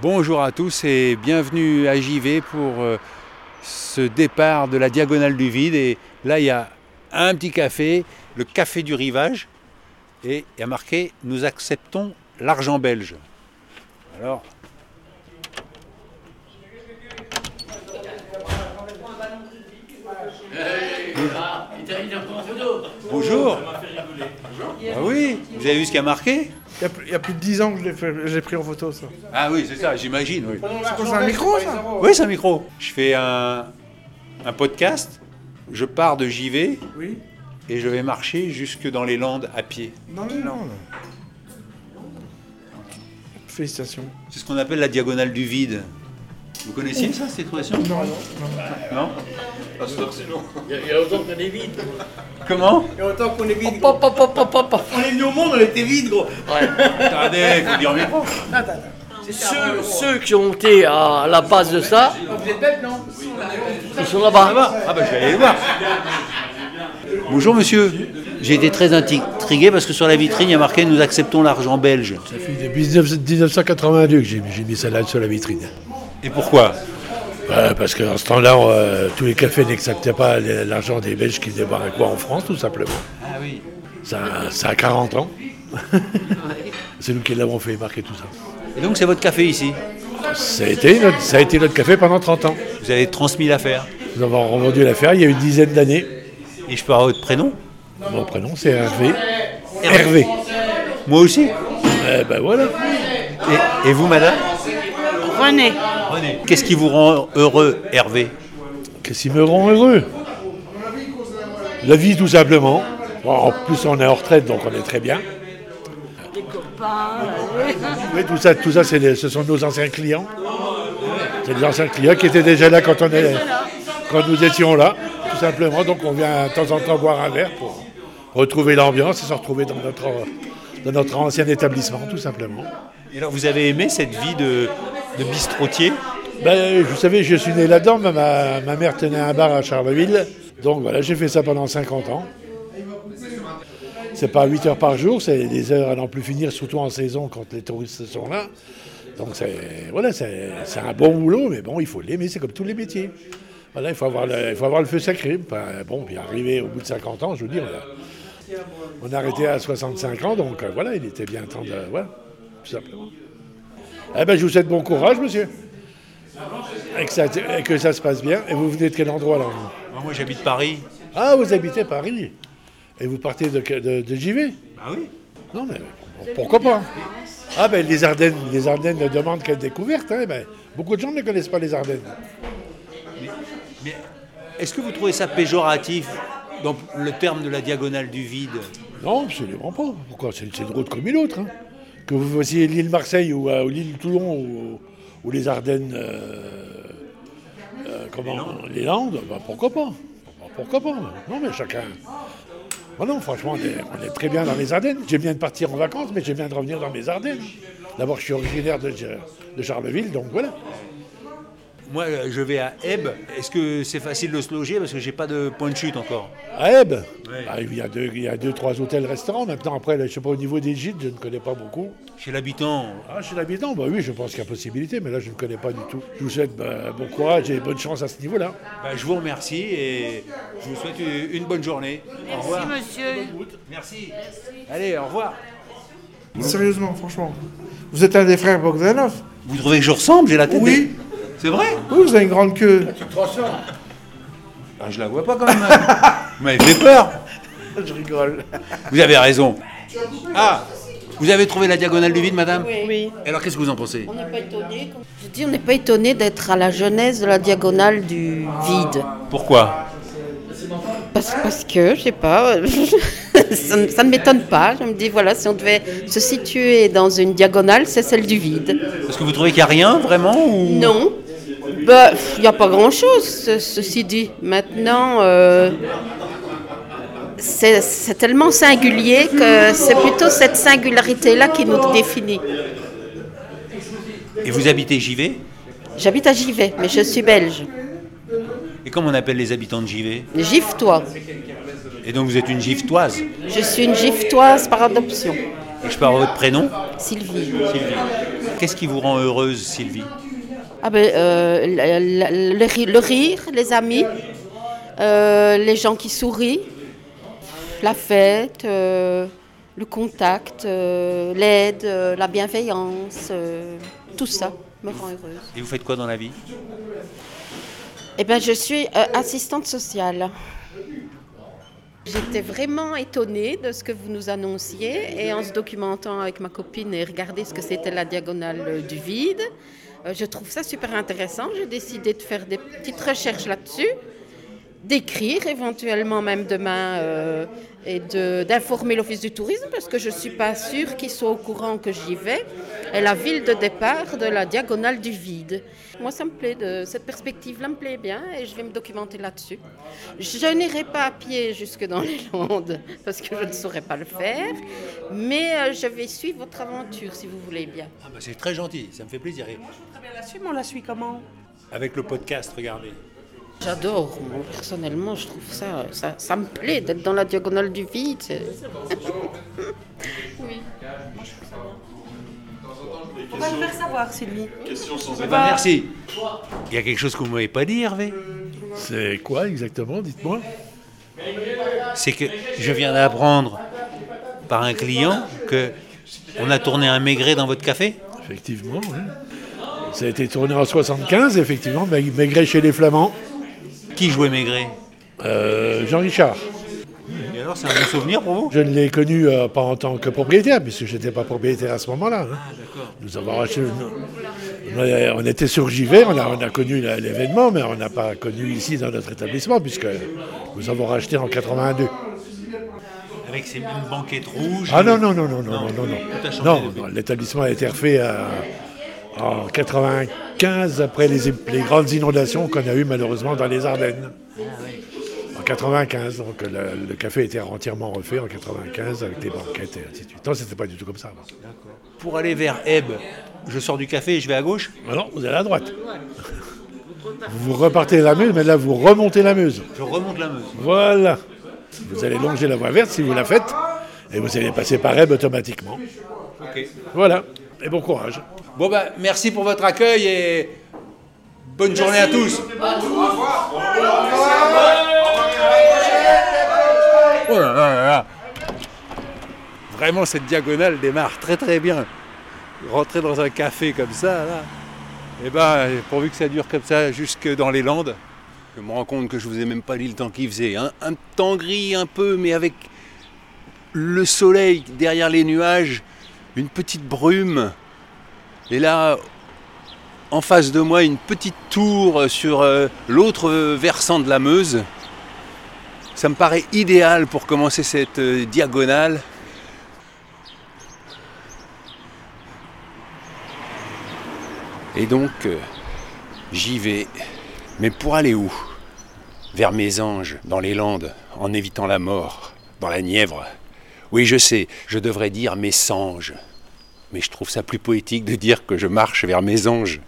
Bonjour à tous et bienvenue à JV pour euh, ce départ de la diagonale du vide. Et là, il y a un petit café, le café du rivage. Et il y a marqué Nous acceptons l'argent belge. Alors. Bonjour. Ah oui, vous avez vu ce qu'il y a marqué? Il y, a, plus- il y a plus de 10 ans que je l'ai pris en photo ça. Ah oui, c'est ça, j'imagine. Oui. C'est un micro ça Oui, c'est un micro. Je fais un, un podcast, je pars de JV Oui. et je vais marcher jusque dans les Landes à pied. Non, non, non. Félicitations. C'est ce qu'on appelle la diagonale du vide. Vous connaissiez ça, cette expression Non, Non Il y a- il y a autant qu'on est vide. Comment Et autant qu'on est vide. Pop, pop, pop, pop, pop, pop. On est venu au monde, on était vide, gros. Attendez, faut dire micro. Ceux, ceux qui ont été à la base de ça, Vous êtes bête, non ils sont là-bas. Ah bah je vais aller les voir. Bonjour monsieur. J'ai été très intrigué parce que sur la vitrine, il y a marqué Nous acceptons l'argent belge. Ça fait depuis 19 1982 que j'ai j'ai mis ça là sur la vitrine. Et pourquoi Euh, parce qu'en ce temps-là, euh, tous les cafés n'acceptaient pas l'argent des Belges qui débarquaient quoi en France, tout simplement. Ah oui. Ça, ça a 40 ans. C'est nous qui l'avons fait marquer tout ça. Et donc c'est votre café ici Ça a, été notre, ça a été notre café pendant 30 ans. Vous avez transmis l'affaire. Nous avons revendu l'affaire il y a une dizaine d'années. Et je peux avoir votre prénom Mon prénom, c'est Hervé. Hervé. Moi aussi. Eh ben voilà. Et, et vous madame René, Qu'est-ce qui vous rend heureux, Hervé Qu'est-ce qui me rend heureux? La vie, tout simplement. Bon, en plus, on est en retraite, donc on est très bien. les copains, Oui, tout ça, tout ça c'est les- ce sont nos anciens clients. C'est les anciens clients qui étaient déjà là quand, on est, quand nous étions là, tout simplement. Donc on vient de temps en temps boire un verre pour retrouver l'ambiance et se retrouver dans notre, dans notre ancien établissement, tout simplement. Et alors vous avez aimé cette vie de, de bistrotier? Ben, vous savez, je suis né là-dedans, ma, ma mère tenait un bar à Charleville. Donc voilà, j'ai fait ça pendant 50 ans. C'est pas 8 heures par jour, c'est des heures à n'en plus finir, surtout en saison quand les touristes sont là. Donc c'est voilà, c'est un bon boulot, mais bon, il faut l'aimer, c'est comme tous les métiers. Voilà, il faut avoir le, il faut avoir le feu sacré. Bon, puis arrivé au bout de 50 ans, je veux dire, a, on a arrêté à 65 ans, donc euh, voilà, il était bien temps de. Voilà, tout simplement. Eh ben, je vous souhaite bon courage, monsieur. Et que, ça, et que ça se passe bien. Et vous venez de quel endroit là vous Moi j'habite Paris. Ah, vous habitez Paris. Et vous partez de, de, de JV Ah oui Non, mais pourquoi pas Ah, ben les Ardennes, les Ardennes ne demandent qu'elle découverte. Hein, ben, beaucoup de gens ne connaissent pas les Ardennes. Mais est-ce que vous trouvez ça péjoratif dans le terme de la diagonale du vide? Non, absolument pas. Pourquoi? C'est une route comme une autre. hein. Que vous voyez l'île Marseille ou, euh, ou l'île Toulon ou, ou les Ardennes, euh, euh, comment Les Landes, ben, pourquoi pas Ben, Pourquoi pas Non, mais chacun. Ben non, franchement, on est, on est très bien dans les Ardennes. J'aime bien de partir en vacances, mais j'aime bien de revenir dans mes Ardennes. D'abord, je suis originaire de, de Charleville, donc voilà. Moi euh, je vais à Ebbe. Est-ce que c'est facile de se loger parce que j'ai pas de point de chute encore À Ebbe, bah, il, y a deux, il y a deux, trois hôtels, restaurants. Maintenant, après, là, je ne sais pas, au niveau des gîtes, je ne connais pas beaucoup. Chez l'habitant, Ah, chez l'habitant, bah oui, je pense qu'il y a possibilité, mais là, je ne connais pas du tout. Je vous souhaite bah, bon courage et bonne chance à ce niveau-là. bah, je vous remercie et je vous souhaite une- bonne journée. au revoir. merci monsieur. Merci. Allez, au revoir. Sérieusement, franchement. Vous êtes un des frères Bogdanov Vous trouvez que je ressemble J'ai la tête Oui. C'est vrai Oui, vous avez une grande queue. Ah, Je la vois pas quand même. vous m'avez fait peur. Je rigole. Vous avez raison. Ah Vous avez trouvé la diagonale du vide, madame Oui. Alors qu'est-ce que vous en pensez On n'est pas étonné. Je dis, on n'est pas étonné d'être à la genèse de la diagonale du vide. Pourquoi Parce, parce que, je sais pas, ça, ne- ça ne m'étonne pas. Je me dis, voilà, si on devait se situer dans une diagonale, c'est celle du vide. Parce que vous trouvez qu'il n'y a rien vraiment ou... Non. Bah, il n'y a pas grand-chose, ce- ceci dit. Maintenant, euh, c'est tellement singulier que c'est plutôt cette singularité-là qui nous définit. Et vous habitez JV J'habite à Givet, mais je suis belge. Et comment on appelle les habitants de JV Giftois. Et donc vous êtes une giftoise? Je suis une giftoise par adoption. Et je parle votre prénom? Sylvie. Sylvie. Qu'est-ce qui vous rend heureuse, Sylvie? Ah ben, euh, le, le- le ri- le rire, les amis, euh, les gens qui sourient, la fête, euh, le contact, l'aide, la bienveillance, tout ça me rend heureuse. Et vous faites quoi dans la vie? Eh bien, je suis assistante sociale. J'étais vraiment étonnée de ce que vous nous annonciez et en se documentant avec ma copine et regarder ce que c'était la diagonale du vide, je trouve ça super intéressant. J'ai décidé de faire des petites recherches là-dessus, d'écrire éventuellement même demain euh, et de- d'informer l'Office du tourisme parce que je ne suis pas sûre qu'ils soient au courant que j'y vais. Et la ville de départ de la diagonale du vide. Moi, ça me plaît, de, cette perspective-là me plaît bien et je vais me documenter là-dessus. Je n'irai pas à pied jusque dans les Landes parce que je ne saurais pas le faire, mais euh, je vais suivre votre aventure si vous voulez bien. ah bah, C'est très gentil, ça me fait plaisir. Et la suite, mais on la suit comment? Avec le podcast, regardez. J'adore, moi, personnellement, je trouve ça, ça, ça me plaît d'être dans la diagonale du vide. c'est- On va nous faire savoir, Sylvie. Merci. Il y a quelque chose que vous ne m'avez pas dit, Hervé C'est quoi exactement Dites-moi. C'est que je viens d'apprendre par un client que on a tourné un maigret dans votre café. Effectivement, oui. Ça a été tourné en 75, effectivement, Maig- Maigret chez les Flamands. Qui jouait maigret? Euh, Jean Richard. Et alors, c'est un bon souvenir pour vous? Je ne l'ai connu euh, pas en tant que propriétaire, puisque je n'étais pas propriétaire à ce moment-là. hein. Nous avons acheté une- on, était sur JV, on a, on a connu l'événement, mais on n'a pas connu ici dans notre établissement, puisque nous avons racheté en 82. Avec ces mêmes banquettes rouges. Ah non, non, non, non, non, non, non. Non, non, non, l'établissement a été refait euh, en 95, après les, les grandes inondations qu'on a eues malheureusement dans les Ardennes. En 95, donc le, le café a été entièrement refait en 95 avec des banquettes et ainsi de suite. Non, c'était pas du tout comme ça. Pour aller vers Ebb, je sors du café et je vais à gauche. Ah non, vous allez à droite. Vous repartez la Meuse, mais là vous remontez la Meuse. Je remonte la Meuse. Voilà. Vous allez longer la voie verte si vous la faites, et vous allez passer par Ebb automatiquement. Voilà. Et bon courage. Bon bah merci pour votre accueil et bonne journée à tous. Oh là là là là. Vraiment cette diagonale démarre très très bien. Rentrer dans un café comme ça là. Et ben pourvu que ça dure comme ça jusque dans les Landes. Je me rends compte que je vous ai même pas dit le temps qu'il faisait. hein. Un temps gris un peu mais avec le soleil derrière les nuages, une petite brume. Et là, en face de moi, une petite tour sur euh, l'autre versant de la Meuse. Ça me paraît idéal pour commencer cette euh, diagonale. Et donc, euh, j'y vais. Mais pour aller où? Vers mes anges, dans les Landes, en évitant la mort, dans la Nièvre? Oui, je sais, je devrais dire mes sanges. Mais je trouve ça plus poétique de dire que je marche vers mes anges.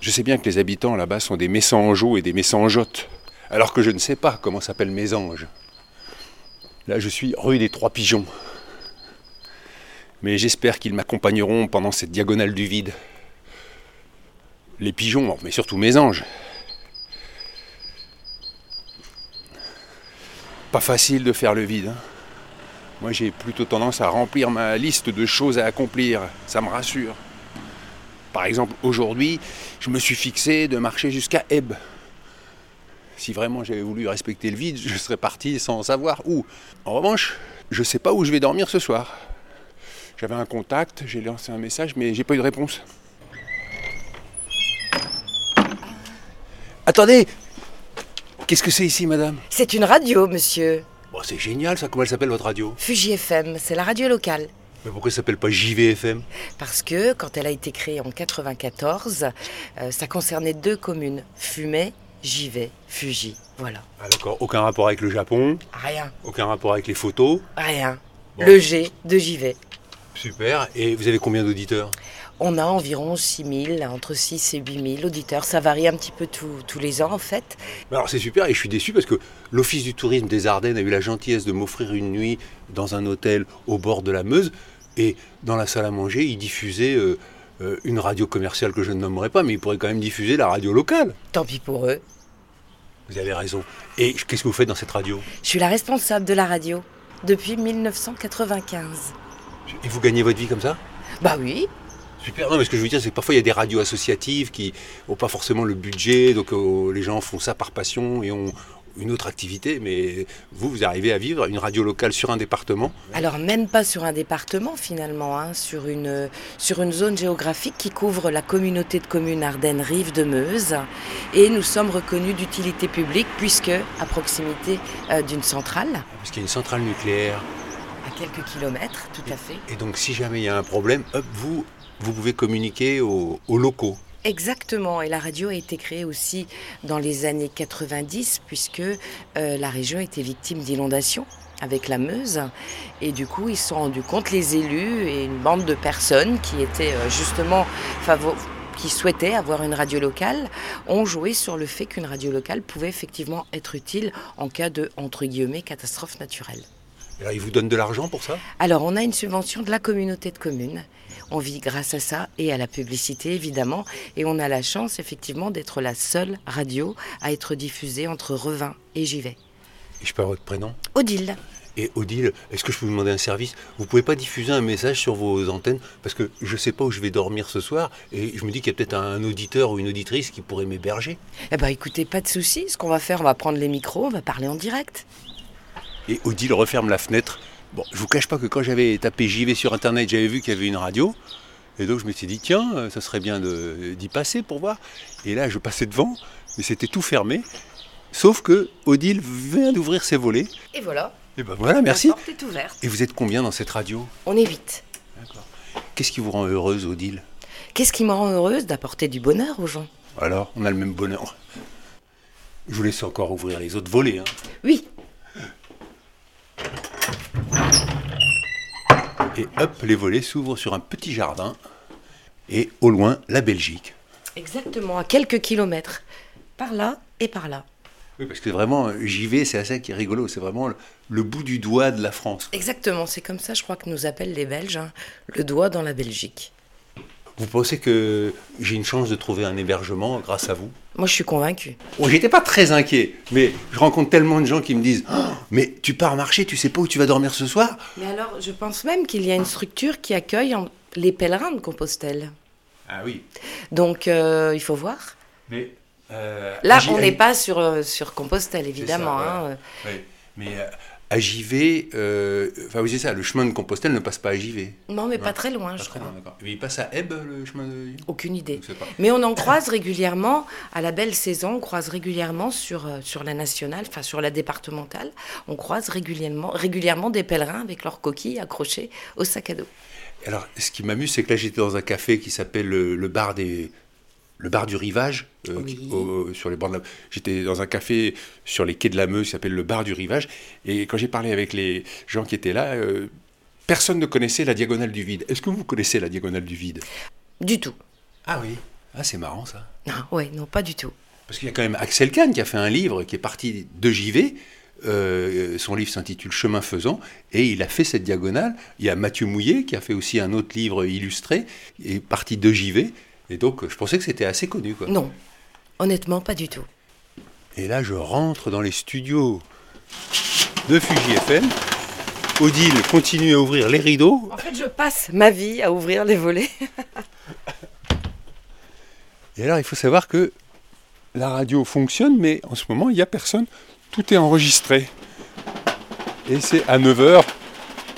Je sais bien que les habitants là-bas sont des messangeaux et des messangeotes, alors que je ne sais pas comment s'appellent mes anges. Là, je suis rue des Trois Pigeons. Mais j'espère qu'ils m'accompagneront pendant cette diagonale du vide. Les pigeons, mais surtout mes anges. Pas facile de faire le vide. hein. Moi, j'ai plutôt tendance à remplir ma liste de choses à accomplir. Ça me rassure. Par exemple, aujourd'hui, je me suis fixé de marcher jusqu'à Ebb. Si vraiment j'avais voulu respecter le vide, je serais parti sans savoir où. En revanche, je ne sais pas où je vais dormir ce soir. J'avais un contact, j'ai lancé un message, mais j'ai pas eu de réponse. Attendez Qu'est-ce que c'est ici, madame? C'est une radio, monsieur. Bon, C'est génial ça, comment elle s'appelle votre radio? Fuji FM, c'est la radio locale. Mais pourquoi ça s'appelle pas JVFM Parce que quand elle a été créée en 94, euh, ça concernait deux communes, Fumet, Givet, Fuji. Voilà. Ah d'accord, aucun rapport avec le Japon, Rien, aucun rapport avec les photos? rien. Bon. Le G de Givet. Super. Et vous avez combien d'auditeurs? On a environ 6 000, entre 6 et 8 000 auditeurs. Ça varie un petit peu tous- tous les ans, en fait. Alors c'est super et je suis déçu parce que l'Office du tourisme des Ardennes a eu la gentillesse de m'offrir une nuit dans un hôtel au bord de la Meuse et dans la salle à manger ils diffusaient euh, euh, une radio commerciale que je ne nommerai pas, mais ils pourraient quand même diffuser la radio locale. Tant pis pour eux. Vous avez raison. Et qu'est-ce que vous faites dans cette radio? Je suis la responsable de la radio depuis 1995. Et vous gagnez votre vie comme ça? Bah oui, Super. Non, mais ce que je veux dire, c'est que parfois il y a des radios associatives qui n'ont pas forcément le budget, donc euh, les gens font ça par passion et ont une autre activité. Mais vous, vous arrivez à vivre une radio locale sur un département. alors même pas sur un département finalement, hein, sur, une, sur une zone géographique qui couvre la communauté de communes Ardennes-Rive de Meuse. Et nous sommes reconnus d'utilité publique puisque à proximité euh, d'une centrale, Parce qu'il y a une centrale nucléaire. à quelques kilomètres, tout à fait. Et donc, si jamais il y a un problème, hop, vous, vous pouvez communiquer aux, aux locaux. Exactement, et la radio a été créée aussi dans les années 90 puisque euh, la région était victime d'inondations avec la Meuse et du coup ils se sont rendus compte les élus et une bande de personnes qui étaient euh, justement qui souhaitaient avoir une radio locale ont joué sur le fait qu'une radio locale pouvait effectivement être utile en cas de entre guillemets catastrophe naturelle. Et alors, ils vous donnent de l'argent pour ça? Alors, on a une subvention de la communauté de communes. On vit grâce à ça et à la publicité, évidemment. Et on a la chance, effectivement, d'être la seule radio à être diffusée entre Revin et Givet. Et je avoir votre prénom Odile. Et Odile, est-ce que je peux vous demander un service? Vous pouvez pas diffuser un message sur vos antennes Parce que je sais pas où je vais dormir ce soir et je me dis qu'il y a peut-être un auditeur ou une auditrice qui pourrait m'héberger. Eh ben, écoutez, pas de souci. Ce qu'on va faire, on va prendre les micros, on va parler en direct. Et Odile referme la fenêtre. Bon, je vous cache pas que quand j'avais tapé JV sur internet, j'avais vu qu'il y avait une radio. Et donc je me suis dit, tiens, euh, ça serait bien d'y passer pour voir. Et là, je passais devant, mais c'était tout fermé. Sauf que Odile vient d'ouvrir ses volets. Et voilà. Et ben voilà, merci. La porte est ouverte. Et vous êtes combien dans cette radio? On est vite. Qu'est-ce qui vous rend heureuse, Odile? Qu'est-ce qui me rend heureuse? D'apporter du bonheur aux gens Alors, on a le même bonheur. Je vous laisse encore ouvrir les autres volets. hein. Oui. Et hop, les volets s'ouvrent sur un petit jardin. Et au loin, la Belgique. Exactement, à quelques kilomètres. Par là et par là. Oui, parce que vraiment, j'y vais, c'est ça qui est rigolo. C'est vraiment le, le bout du doigt de la France. Exactement, c'est comme ça, je crois que nous appellent les Belges, hein, le doigt dans la Belgique. Vous pensez que j'ai une chance de trouver un hébergement grâce à vous? Moi, je suis convaincue. Bon, j'étais pas très inquiet, mais je rencontre tellement de gens qui me disent Oh, Mais tu pars marcher, tu sais pas où tu vas dormir ce soir? Mais alors, je pense même qu'il y a une structure qui accueille les pèlerins de Compostelle. Ah oui. Donc, euh, il faut voir. Mais. euh, Là, on n'est pas sur, euh, sur Compostelle, évidemment. ça, hein. Ouais. Mais euh, à JV, euh, enfin oui, c'est ça, le chemin de Compostelle ne passe pas à JV. Non, mais pas très loin, Pas je très crois. loin. Mais il passe à Ebb, le chemin de. Aucune idée. Mais on en croise régulièrement, à la belle saison, on croise régulièrement sur, euh, sur la nationale, enfin sur la départementale, on croise régulièrement, régulièrement des pèlerins avec leurs coquilles accrochées au sac à dos. Alors, ce qui m'amuse, c'est que là, j'étais dans un café qui s'appelle le, le bar des. Le bar du rivage, euh, Oui. qui- au- sur les bords de la... J'étais dans un café sur les quais de la Meuse qui s'appelle le bar du rivage. Et quand j'ai parlé avec les gens qui étaient là, euh, personne ne connaissait la diagonale du vide. Est-ce que vous connaissez la diagonale du vide? Du tout. Ah oui. Ah, c'est marrant ça. Non, ouais, non, pas du tout. Parce qu'il y a quand même Axel Kahn qui a fait un livre qui est parti de JV. Euh, son livre s'intitule Chemin faisant et il a fait cette diagonale. Il y a Mathieu Mouillet qui a fait aussi un autre livre illustré et parti de JV. Et donc je pensais que c'était assez connu. Quoi. Non, honnêtement, pas du tout. Et là je rentre dans les studios de Fuji FM. Odile continue à ouvrir les rideaux. En fait, je passe ma vie à ouvrir les volets. Et alors il faut savoir que la radio fonctionne, mais en ce moment il n'y a personne. Tout est enregistré. Et c'est à 9h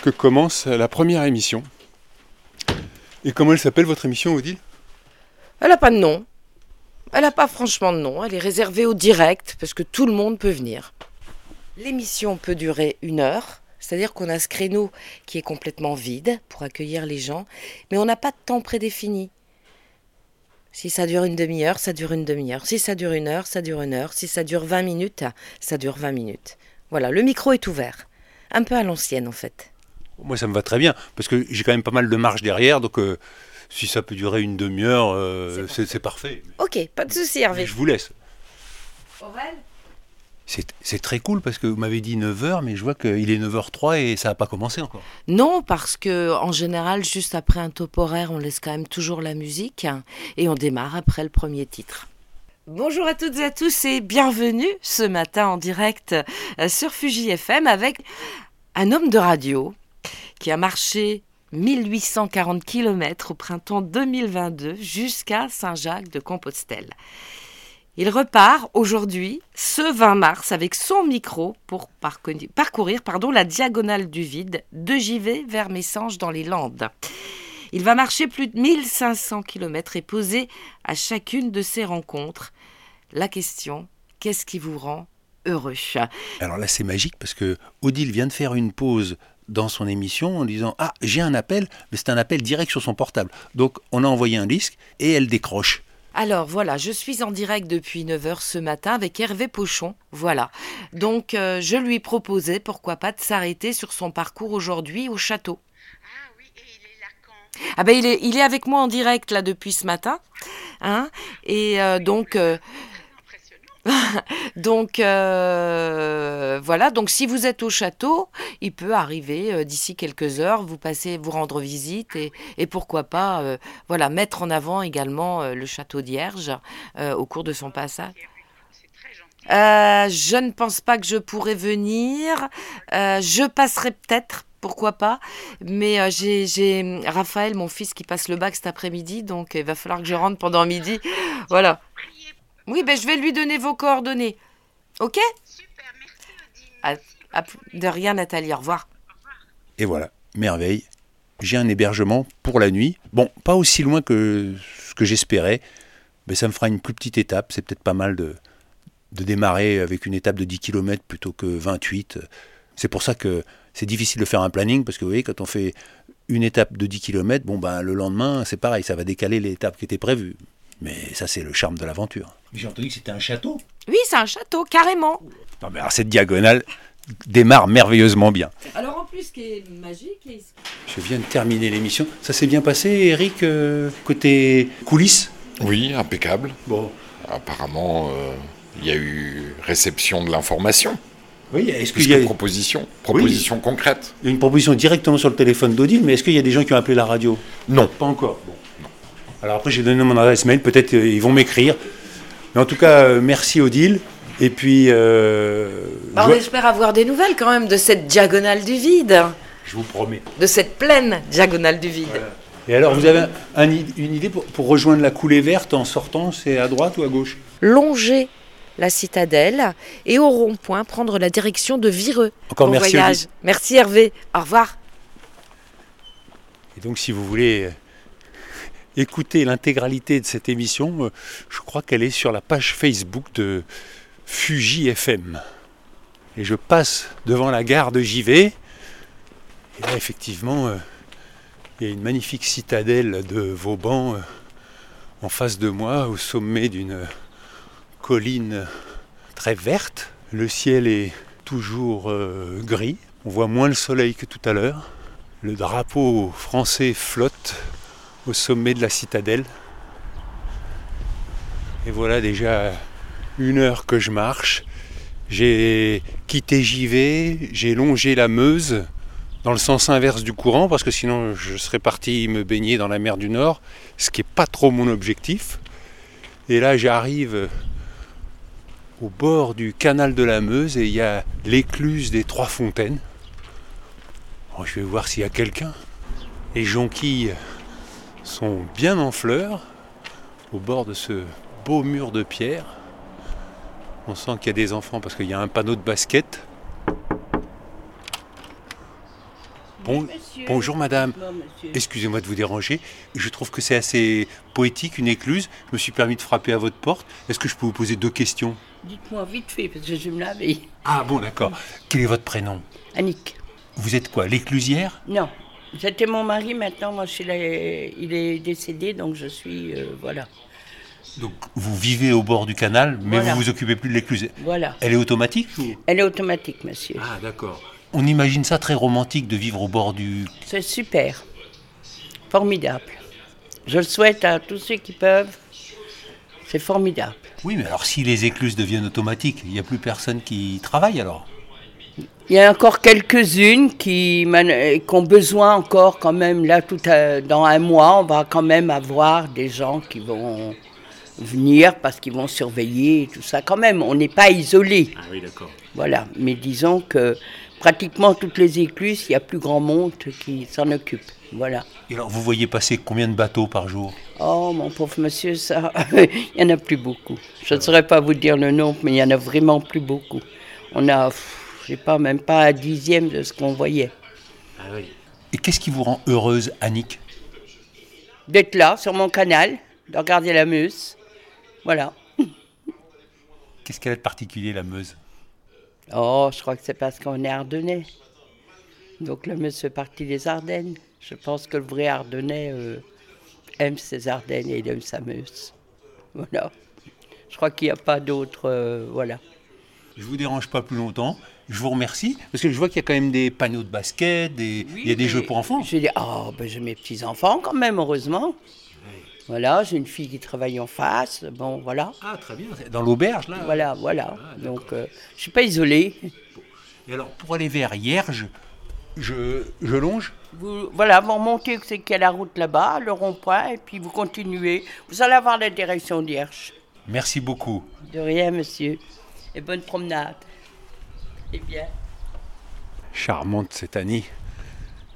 que commence la première émission. Et comment elle s'appelle votre émission, Odile? Elle n'a pas de nom. Elle n'a pas franchement de nom. Elle est réservée au direct parce que tout le monde peut venir. L'émission peut durer une heure. C'est-à-dire qu'on a ce créneau qui est complètement vide pour accueillir les gens, mais on n'a pas de temps prédéfini. Si ça dure une demi-heure, ça dure une demi-heure. Si ça dure une heure, ça dure une heure. Si ça dure 20 minutes, ça dure 20 minutes. Voilà, le micro est ouvert. Un peu à l'ancienne en fait. Moi ça me va très bien, parce que j'ai quand même pas mal de marge derrière, donc euh, si ça peut durer une demi-heure, euh, c'est parfait. Ok, pas de souci Hervé. Je vous laisse. Aurel C'est c'est très cool parce que vous m'avez dit 9h, mais je vois qu'il est 9h03 et ça n'a pas commencé encore. Non, parce que en général, juste après un top horaire, on laisse quand même toujours la musique et on démarre après le premier titre. Bonjour à toutes et à tous et bienvenue ce matin en direct euh, sur Fuji FM avec un homme de radio qui a marché 1840 km au printemps 2022 jusqu'à Saint-Jacques de Compostelle. Il repart aujourd'hui, ce 20 mars, avec son micro pour parcourir, parcourir pardon, la diagonale du vide de Givet vers Messanges dans les Landes. Il va marcher plus de 1500 km et poser à chacune de ces rencontres la question qu'est-ce qui vous rend heureux? Alors là, c'est magique parce que Odile vient de faire une pause dans son émission en disant Ah, j'ai un appel, mais c'est un appel direct sur son portable. Donc, on a envoyé un disque et elle décroche. Alors voilà, je suis en direct depuis 9h ce matin avec Hervé Pochon. Voilà. Donc euh, je lui proposais, pourquoi pas, de s'arrêter sur son parcours aujourd'hui au château. Ah ben il est, il est avec moi en direct là depuis ce matin. Hein Et euh, donc... euh, donc euh, voilà, donc si vous êtes au château, il peut arriver euh, d'ici quelques heures, vous passez, vous rendre visite et, pourquoi pas, euh, voilà, mettre en avant également le château d'Hierge au cours de son passage. Je ne pense pas que je pourrais venir. Je passerai peut-être, pourquoi pas. Mais j'ai Raphaël, mon fils, qui passe le bac cet après-midi, donc il va falloir que je rentre pendant midi. Voilà. Oui, ben je vais lui donner vos coordonnées. Ok? À- à plus- De rien, Nathalie. Au revoir. Et voilà, merveille. J'ai un hébergement pour la nuit. Bon, pas aussi loin que ce que j'espérais, mais ça me fera une plus petite étape. C'est peut-être pas mal de, de démarrer avec une étape de 10 km plutôt que 28. C'est pour ça que c'est difficile de faire un planning, parce que vous voyez, quand on fait une étape de 10 km, bon ben le lendemain, c'est pareil, ça va décaler l'étape qui était prévue. Mais ça, c'est le charme de l'aventure. J'ai entendu que c'était un château. Oui, c'est un château, carrément. Non, mais alors, cette diagonale démarre merveilleusement bien. Alors en plus, ce qui est magique, Je viens de terminer l'émission. Ça s'est bien passé, Eric, euh, côté coulisses? Oui, impeccable. Bon. Apparemment, euh, il y a eu réception de l'information. Oui, est-ce qu'il y a proposition. Proposition concrète. il y a une proposition directement sur le téléphone d'Odile, mais est-ce qu'il y a des gens qui ont appelé la radio? Non. Pas encore. Bon. Alors après, j'ai donné mon adresse mail, peut-être euh, ils vont m'écrire. Mais en tout cas, euh, merci Odile. Et puis, euh, Bah, je, on espère avoir des nouvelles quand même de cette diagonale du vide, je vous promets. de cette pleine diagonale du vide. Et alors, vous avez un- une idée pour, pour rejoindre la coulée verte en sortant C'est à droite ou à gauche? Longer la citadelle et au rond-point prendre la direction de Vireux. Encore Bon merci voyage. Merci Hervé. Au revoir. Et donc, si vous voulez écouter l'intégralité de cette émission, euh, je crois qu'elle est sur la page Facebook de Fuji FM. Et je passe devant la gare de Givet. Et là, effectivement, euh, il y a une magnifique citadelle de Vauban euh, en face de moi, au sommet d'une colline très verte. Le ciel est toujours gris. On voit moins le soleil que tout à l'heure. Le drapeau français flotte au sommet de la citadelle. Et voilà déjà une heure que je marche. J'ai quitté Givet, j'ai longé la Meuse dans le sens inverse du courant parce que sinon je serais parti me baigner dans la mer du Nord, ce qui n'est pas trop mon objectif. Et là j'arrive au bord du canal de la Meuse et il y a l'écluse des Trois Fontaines. Je vais voir s'il y a quelqu'un. Les jonquilles sont bien en fleurs au bord de ce beau mur de pierre. On sent qu'il y a des enfants parce qu'il y a un panneau de basket. Bon- bonjour madame. Excusez-moi de vous déranger. Je trouve que c'est assez poétique, une écluse. Je me suis permis de frapper à votre porte. Est-ce que je peux vous poser deux questions? Dites-moi vite fait, parce que je vais me laver. Ah bon, d'accord. Quel est votre prénom? Annick. Vous êtes quoi, l'éclusière? Non. C'était mon mari, maintenant, moi, je suis là- il est décédé, donc je suis. euh, voilà. Donc vous vivez au bord du canal, mais Voilà. vous vous occupez plus de l'écluse. Voilà. Elle est automatique ou? Elle est automatique, monsieur. Ah d'accord. On imagine ça très romantique de vivre au bord du... C'est super. Formidable. Je le souhaite à tous ceux qui peuvent. C'est formidable. Oui, mais alors si les écluses deviennent automatiques, il n'y a plus personne qui travaille alors Il y a encore quelques-unes qui, ont besoin encore quand même, là, tout à- dans un mois, on va quand même avoir des gens qui vont venir parce qu'ils vont surveiller et tout ça. Quand même, on n'est pas isolé. Ah oui, d'accord. Voilà, mais disons que pratiquement toutes les écluses, il y a plus grand monde qui s'en occupe. Voilà. Et alors vous voyez passer combien de bateaux par jour? Oh, mon pauvre monsieur, ça, il n'y en a plus beaucoup. Je ne saurais pas vous dire le nombre, mais il n'y en a vraiment plus beaucoup. On a, pff, je sais pas, même pas un dixième de ce qu'on voyait. Et qu'est-ce qui vous rend heureuse, Annick D'être là, sur mon canal, de regarder la Meuse. Voilà. Qu'est-ce qu'elle a de particulier, la Meuse? Oh, je crois que c'est parce qu'on est Ardennais. Donc la Meuse fait partie des Ardennes. Je pense que le vrai Ardennais euh, aime ses Ardennes et il aime sa Meuse. Voilà. Je crois qu'il n'y a pas d'autre. euh, voilà. Je vous dérange pas plus longtemps. Je vous remercie parce que je vois qu'il y a quand même des panneaux de basket, des... il y a des jeux pour enfants. J'ai dit, oh, ben, j'ai mes petits-enfants quand même, heureusement. Voilà, j'ai une fille qui travaille en face. Bon, voilà. Ah, très bien. Dans l'auberge, là. Voilà, voilà. Donc, euh, je suis pas isolée. Et alors, pour aller vers Hierges, je, je longe? Vous, voilà, vous remontez, c'est qu'il y a la route là-bas, le rond-point, et puis vous continuez. Vous allez avoir la direction d'Hierche. Merci beaucoup. De rien, monsieur. Et bonne promenade. Bien. Charmante cette Annie,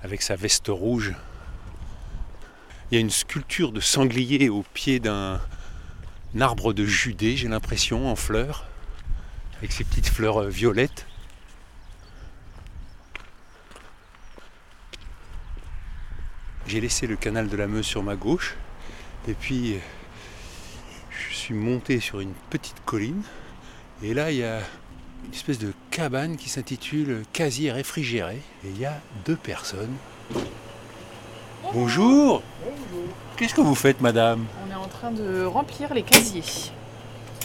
avec sa veste rouge. Il y a une sculpture de sanglier au pied d'un un arbre de Judée, j'ai l'impression, en fleurs, avec ses petites fleurs euh, violettes. J'ai laissé le canal de la Meuse sur ma gauche, et puis euh, je suis monté sur une petite colline, et là il y a une espèce de cabane qui s'intitule Casier réfrigéré, et il y a deux personnes. Bonjour Qu'est-ce que vous faites, madame? On est en train de remplir les casiers.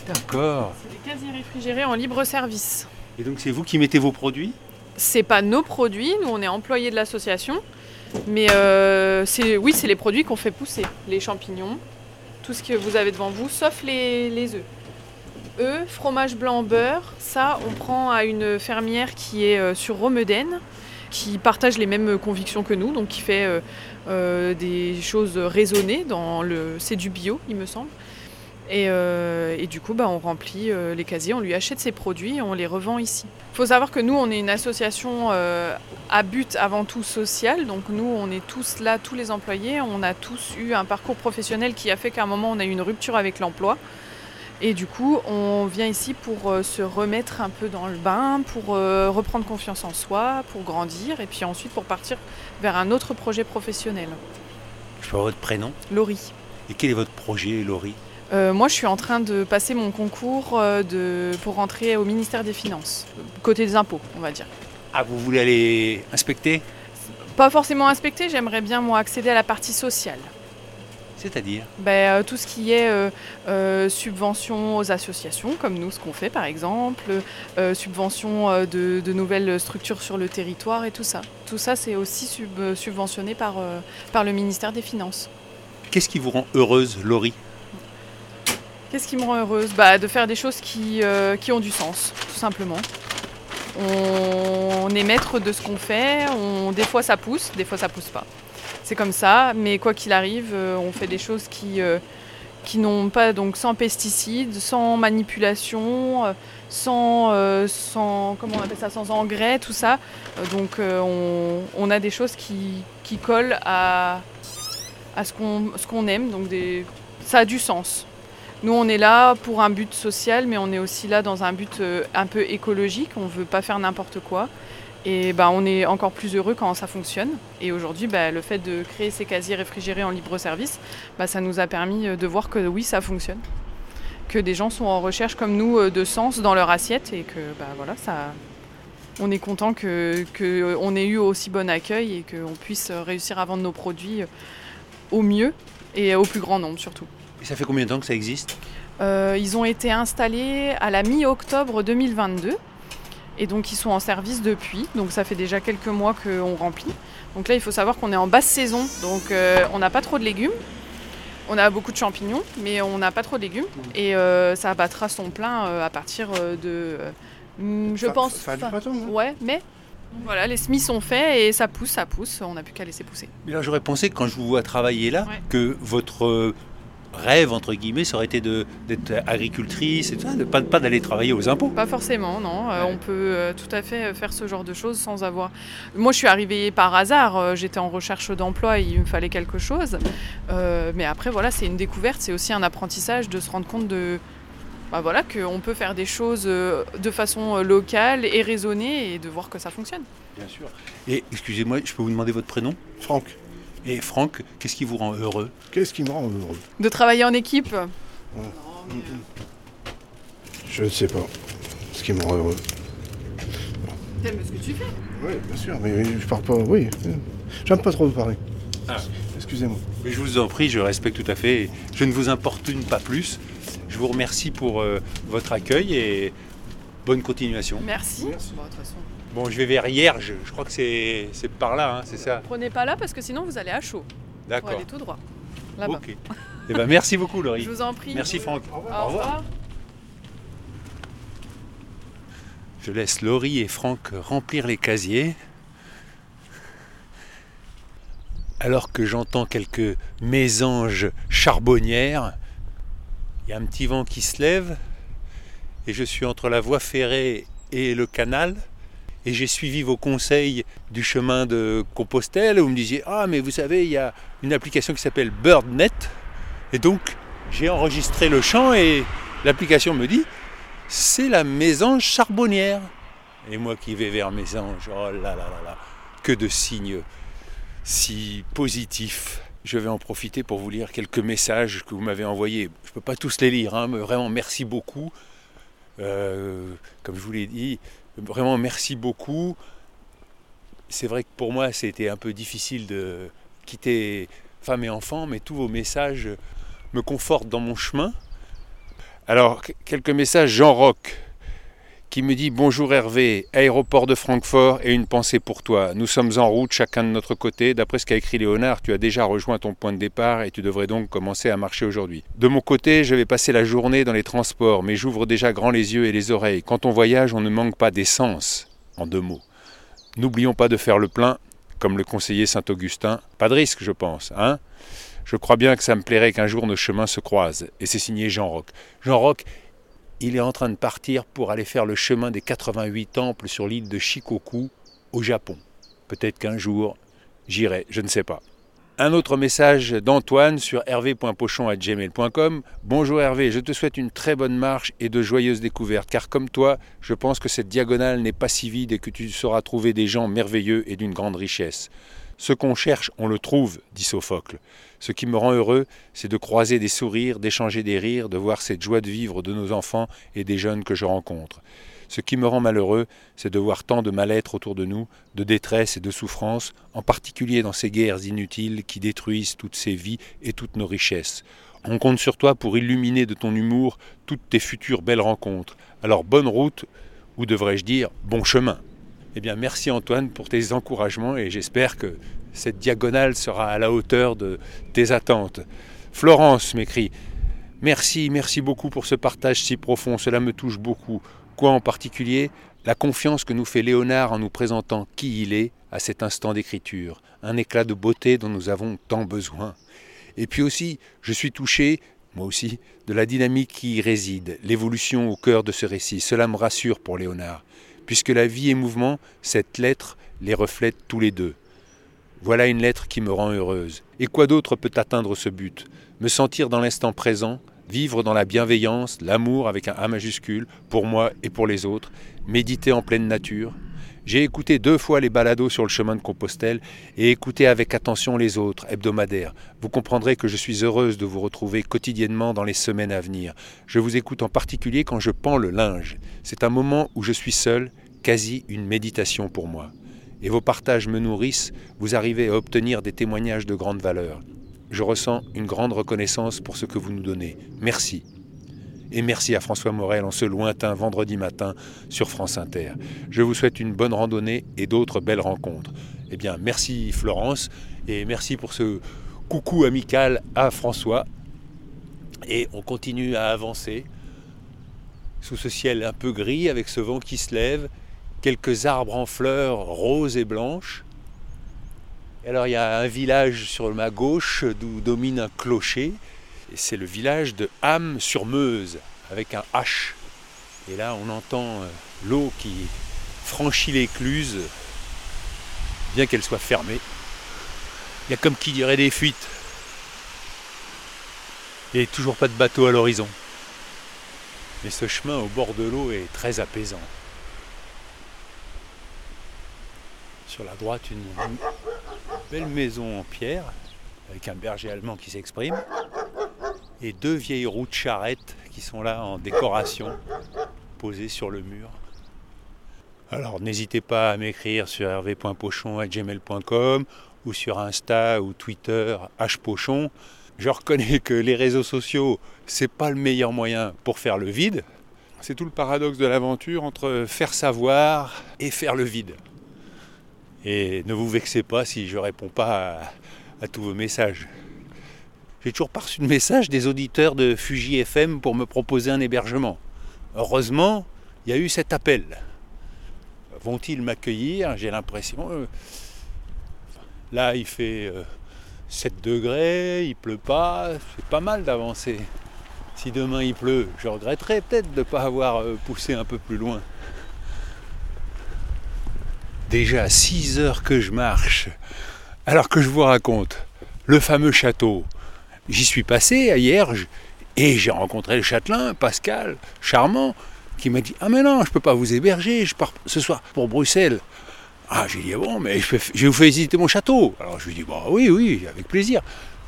D'accord. C'est des casiers réfrigérés en libre service. Et donc c'est vous qui mettez vos produits? C'est pas nos produits, nous on est employés de l'association, mais euh, c'est oui c'est les produits qu'on fait pousser, les champignons, tout ce que vous avez devant vous, sauf les, les œufs. Œufs, fromage blanc, beurre, ça on prend à une fermière qui est euh, sur Romeden, qui partage les mêmes convictions que nous, donc qui fait euh, euh, des choses raisonnées. Dans le, c'est du bio, il me semble. Et, du coup, bah, on remplit les casiers, on lui achète ses produits et on les revend ici. Il faut savoir que nous, on est une association à but avant tout social. Donc nous, on est tous là, tous les employés. On a tous eu un parcours professionnel qui a fait qu'à un moment, on a eu une rupture avec l'emploi. Et du coup, on vient ici pour euh, se remettre un peu dans le bain, pour euh, reprendre confiance en soi, pour grandir, et puis ensuite pour partir vers un autre projet professionnel. Je peux avoir votre prénom Laurie. Et quel est votre projet, Laurie? Euh, moi, je suis en train de passer mon concours de, pour rentrer au ministère des Finances, côté des impôts, on va dire. Ah, vous voulez aller inspecter? Pas forcément inspecter, j'aimerais bien moi accéder à la partie sociale. C'est-à-dire Ben, euh, tout ce qui est euh, euh, subvention aux associations, comme nous, ce qu'on fait par exemple, euh, subvention de, de nouvelles structures sur le territoire et tout ça. Tout ça, c'est aussi sub- subventionné par, par le ministère des Finances. Qu'est-ce qui vous rend heureuse, Laurie? Qu'est-ce qui me rend heureuse? Bah, De faire des choses qui, qui ont du sens, tout simplement. On, on est maître de ce qu'on fait, on, des fois ça pousse, des fois ça pousse pas. C'est comme ça, mais quoi qu'il arrive, euh, on fait des choses qui, euh, qui n'ont pas donc sans pesticides, sans manipulation, euh, sans, sans comment on appelle ça, sans engrais, tout ça. Donc on, on a des choses qui, qui collent à, à ce qu'on aime, donc ça a du sens. Nous, on est là pour un but social, mais on est aussi là dans un but un peu écologique. On ne veut pas faire n'importe quoi. Et ben, on est encore plus heureux quand ça fonctionne. Et aujourd'hui, bah, le fait de créer ces casiers réfrigérés en libre service, bah, ça nous a permis euh, de voir que oui, ça fonctionne. Que des gens sont en recherche comme nous euh, de sens dans leur assiette et que bah, voilà, ça, on est content que, que on ait eu aussi bon accueil et qu'on puisse réussir à vendre nos produits euh, au mieux et au plus grand nombre surtout. Et ça fait combien de temps que ça existe? Euh, ils ont été installés à la mi-octobre 2022 et donc ils sont en service depuis. Donc ça fait déjà quelques mois qu'on remplit. Donc là, il faut savoir qu'on est en basse saison, donc euh, on n'a pas trop de légumes. On a beaucoup de champignons, mais on n'a pas trop de légumes. Et euh, ça battra son plein euh, à partir de. euh, je pense. du fin- printemps, hein. Ouais, mais. Voilà, les semis sont faits et ça pousse, ça pousse. On n'a plus qu'à laisser pousser. Mais là, j'aurais pensé que quand je vous vois travailler là, Ouais. que votre euh, rêve, entre guillemets, ça aurait été d'être agricultrice et tout ça, de pas, pas d'aller travailler aux impôts. Pas forcément, non. Euh, on peut euh, tout à fait faire ce genre de choses sans avoir. Moi, je suis arrivée par hasard. euh, J'étais en recherche d'emploi, il me fallait quelque chose. Euh, mais après, voilà, c'est une découverte. C'est aussi un apprentissage de se rendre compte de. Bah voilà, qu'on peut faire des choses euh, de façon euh, locale et raisonnée et de voir que ça fonctionne. Bien sûr. Et excusez-moi, je peux vous demander votre prénom? Franck, Et Franck, qu'est-ce qui vous rend heureux qu'est-ce qui me rend heureux De travailler en équipe. Je ne sais pas. Ce qui me rend heureux. T'aimes ce que tu fais Oui, bien sûr, mais je parle pas. Oui, j'aime pas trop vous parler. Ah. Excusez-moi. Mais je vous en prie, je respecte tout à fait. Je ne vous importune pas plus. Je vous remercie pour euh, votre accueil et bonne continuation. Merci. Merci. Bon, de toute façon, Bon, je vais vers Hierge. Je crois que c'est c'est par là, hein, c'est ça prenez pas là parce que sinon vous allez à chaud. D'accord. aller tout droit. Là-bas. Ok. Eh ben, merci beaucoup, Laurie. Je vous en prie. Merci, Franck. Au revoir. Je laisse Laurie et Franck remplir les casiers. Alors que j'entends quelques mésanges charbonnières, il y a un petit vent qui se lève et je suis entre la voie ferrée et le canal. Et j'ai suivi vos conseils du chemin de Compostelle où vous me disiez Ah, mais vous savez, il y a une application qui s'appelle BirdNet. Et donc, j'ai enregistré le chant et l'application me dit c'est la mésange charbonnière. Et moi qui vais vers mésange, oh là là là là, que de signes si positifs. Je vais en profiter pour vous lire quelques messages que vous m'avez envoyés. Je ne peux pas tous les lire, hein, mais vraiment merci beaucoup. Euh, comme je vous l'ai dit, vraiment merci beaucoup. C'est vrai que pour moi, c'était un peu difficile de quitter femme et enfants, mais tous vos messages me confortent dans mon chemin. Alors, qu- quelques messages. Jean Roch qui me dit Bonjour Hervé, aéroport de Francfort et une pensée pour toi. Nous sommes en route, chacun de notre côté. D'après ce qu'a écrit Léonard, tu as déjà rejoint ton point de départ et tu devrais donc commencer à marcher aujourd'hui. De mon côté, je vais passer la journée dans les transports, mais j'ouvre déjà grand les yeux et les oreilles. Quand on voyage, on ne manque pas d'essence, en deux mots. N'oublions pas de faire le plein, comme le conseiller Saint-Augustin. Pas de risque, je pense, hein Je crois bien que ça me plairait qu'un jour nos chemins se croisent. Et c'est signé Jean Roch. Jean Roch, il est en train de partir pour aller faire le chemin des 88 temples sur l'île de Shikoku au Japon. Peut-être qu'un jour, j'irai, je ne sais pas. Un autre message d'Antoine sur hervé.pochon.gmail.com. Bonjour Hervé, je te souhaite une très bonne marche et de joyeuses découvertes, car comme toi, je pense que cette diagonale n'est pas si vide et que tu sauras trouver des gens merveilleux et d'une grande richesse. Ce qu'on cherche, on le trouve, dit Sophocle. Ce qui me rend heureux, c'est de croiser des sourires, d'échanger des rires, de voir cette joie de vivre de nos enfants et des jeunes que je rencontre. Ce qui me rend malheureux, c'est de voir tant de mal-être autour de nous, de détresse et de souffrance, en particulier dans ces guerres inutiles qui détruisent toutes ces vies et toutes nos richesses. On compte sur toi pour illuminer de ton humour toutes tes futures belles rencontres. Alors bonne route, ou devrais-je dire bon chemin. Eh bien merci Antoine pour tes encouragements et j'espère que cette diagonale sera à la hauteur de tes attentes. Florence m'écrit Merci, merci beaucoup pour ce partage si profond, cela me touche beaucoup. Quoi en particulier? La confiance que nous fait Léonard en nous présentant qui il est à cet instant d'écriture, un éclat de beauté dont nous avons tant besoin. Et puis aussi, je suis touché, moi aussi, de la dynamique qui y réside, l'évolution au cœur de ce récit. Cela me rassure pour Léonard, puisque la vie et mouvement, cette lettre les reflète tous les deux. Voilà une lettre qui me rend heureuse. Et quoi d'autre peut atteindre ce but? Me sentir dans l'instant présent, vivre dans la bienveillance, l'amour avec un A majuscule, pour moi et pour les autres, méditer en pleine nature. J'ai écouté deux fois les balados sur le chemin de Compostelle et écouté avec attention les autres, hebdomadaires. Vous comprendrez que je suis heureuse de vous retrouver quotidiennement dans les semaines à venir. Je vous écoute en particulier quand je pends le linge. C'est un moment où je suis seul, quasi une méditation pour moi. Et vos partages me nourrissent, vous arrivez à obtenir des témoignages de grande valeur. Je ressens une grande reconnaissance pour ce que vous nous donnez. Merci. Et merci à François Morel en ce lointain vendredi matin sur France Inter. Je vous souhaite une bonne randonnée et d'autres belles rencontres. Eh bien, merci Florence et merci pour ce coucou amical à François. Et on continue à avancer sous ce ciel un peu gris avec ce vent qui se lève, quelques arbres en fleurs roses et blanches. Alors il y a un village sur ma gauche d'où domine un clocher, c'est le village de Ham-sur-Meuse avec un H. Et là on entend euh, l'eau qui franchit l'écluse, bien qu'elle soit fermée. Il y a comme qui dirait des fuites. Et toujours pas de bateau à l'horizon. Mais ce chemin au bord de l'eau est très apaisant. Sur la droite, une belle maison en pierre, avec un berger allemand qui s'exprime, et deux vieilles roues de charrette qui sont là en décoration, posées sur le mur. Alors n'hésitez pas à m'écrire sur hervé.pochon.gmail.com ou sur Insta ou Twitter hpochon. Je reconnais que les réseaux sociaux, c'est pas le meilleur moyen pour faire le vide. C'est tout le paradoxe de l'aventure entre faire savoir et faire le vide. Et ne vous vexez pas si je réponds pas à, à tous vos messages. J'ai toujours pas reçu de message des auditeurs de Fuji FM pour me proposer un hébergement. Heureusement, il y a eu cet appel. Vont-ils m'accueillir? J'ai l'impression. euh, Là, il fait euh, 7 degrés, il pleut pas, c'est pas mal d'avancer. Si demain il pleut, je regretterai peut-être de ne pas avoir euh, poussé un peu plus loin. Déjà 6 heures que je marche, alors que je vous raconte le fameux château. J'y suis passé hier je- et j'ai rencontré le châtelain, Pascal, charmant, qui m'a dit Ah, mais non, je ne peux pas vous héberger, je pars ce soir pour Bruxelles. Ah, j'ai dit Ah bon, mais je, je vais vous faire visiter mon château. Alors je lui dis Bah oui, oui, avec plaisir.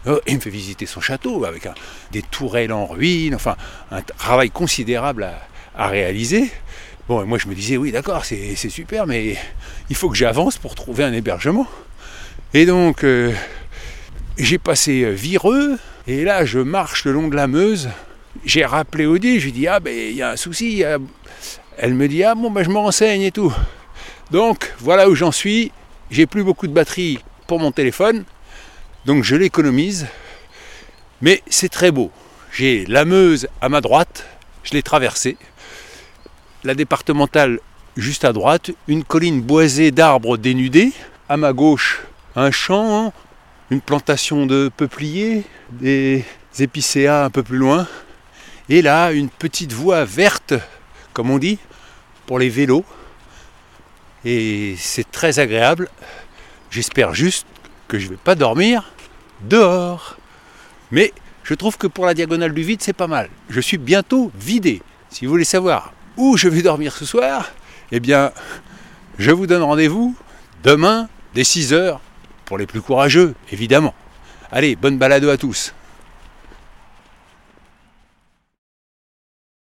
Euh, Il me fait visiter son château avec des tourelles en ruine, enfin un travail considérable à, à réaliser. Bon, et moi je me disais Oui, d'accord, c'est super, mais il faut que j'avance pour trouver un hébergement. Et donc, euh, j'ai passé euh, Vireux, et là je marche le long de la Meuse. J'ai rappelé Odile, je lui dis Ah ben il y a un souci. Elle me dit Ah bon, ben je me renseigne et tout. Donc voilà où j'en suis. J'ai plus beaucoup de batterie pour mon téléphone, donc je l'économise. Mais c'est très beau. J'ai la Meuse à ma droite, je l'ai traversée. La départementale juste à droite, une colline boisée d'arbres dénudés. À ma gauche, un champ, une plantation de peupliers, des épicéas un peu plus loin. Et là, une petite voie verte, comme on dit, pour les vélos. Et c'est très agréable. J'espère juste que je ne vais pas dormir dehors. Mais je trouve que pour la diagonale du vide, c'est pas mal. Je suis bientôt vidé. Si vous voulez savoir où je vais dormir ce soir, eh bien, je vous donne rendez-vous demain dès 6h pour les plus courageux, évidemment. Allez, bonne balado à tous.